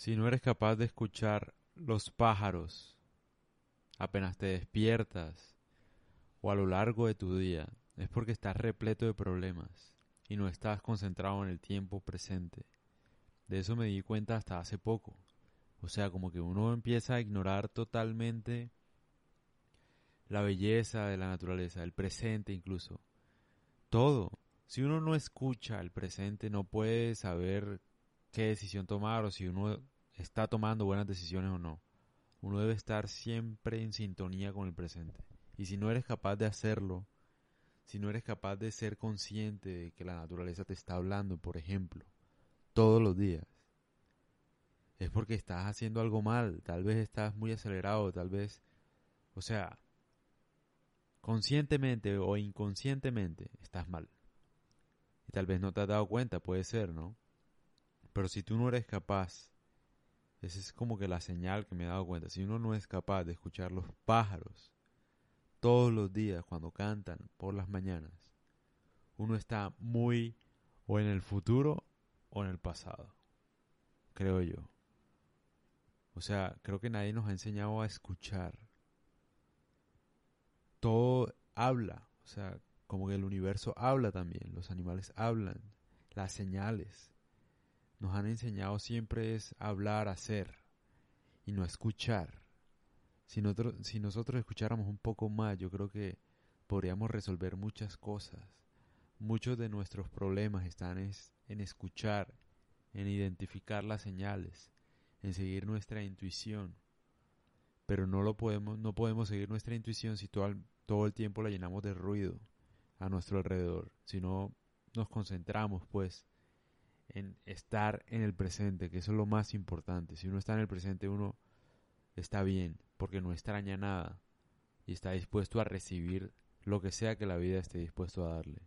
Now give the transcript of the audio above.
Si no eres capaz de escuchar los pájaros apenas te despiertas o a lo largo de tu día, es porque estás repleto de problemas y no estás concentrado en el tiempo presente. De eso me di cuenta hasta hace poco. O sea, como que uno empieza a ignorar totalmente la belleza de la naturaleza, el presente incluso. Todo. Si uno no escucha el presente, no puede saber qué decisión tomar o si uno está tomando buenas decisiones o no. Uno debe estar siempre en sintonía con el presente. Y si no eres capaz de hacerlo, si no eres capaz de ser consciente de que la naturaleza te está hablando, por ejemplo, todos los días, es porque estás haciendo algo mal, tal vez estás muy acelerado, tal vez, o sea, conscientemente o inconscientemente estás mal. Y tal vez no te has dado cuenta, puede ser, ¿no? Pero si tú no eres capaz, esa es como que la señal que me he dado cuenta, si uno no es capaz de escuchar los pájaros todos los días cuando cantan por las mañanas, uno está muy o en el futuro o en el pasado, creo yo. O sea, creo que nadie nos ha enseñado a escuchar. Todo habla, o sea, como que el universo habla también, los animales hablan, las señales. Nos han enseñado siempre es hablar, hacer y no escuchar. Si nosotros, si nosotros escucháramos un poco más, yo creo que podríamos resolver muchas cosas. Muchos de nuestros problemas están en escuchar, en identificar las señales, en seguir nuestra intuición. Pero no lo podemos, no podemos seguir nuestra intuición si todo, todo el tiempo la llenamos de ruido a nuestro alrededor. Si no nos concentramos, pues, en estar en el presente, que eso es lo más importante. Si uno está en el presente, uno está bien, porque no extraña nada y está dispuesto a recibir lo que sea que la vida esté dispuesto a darle.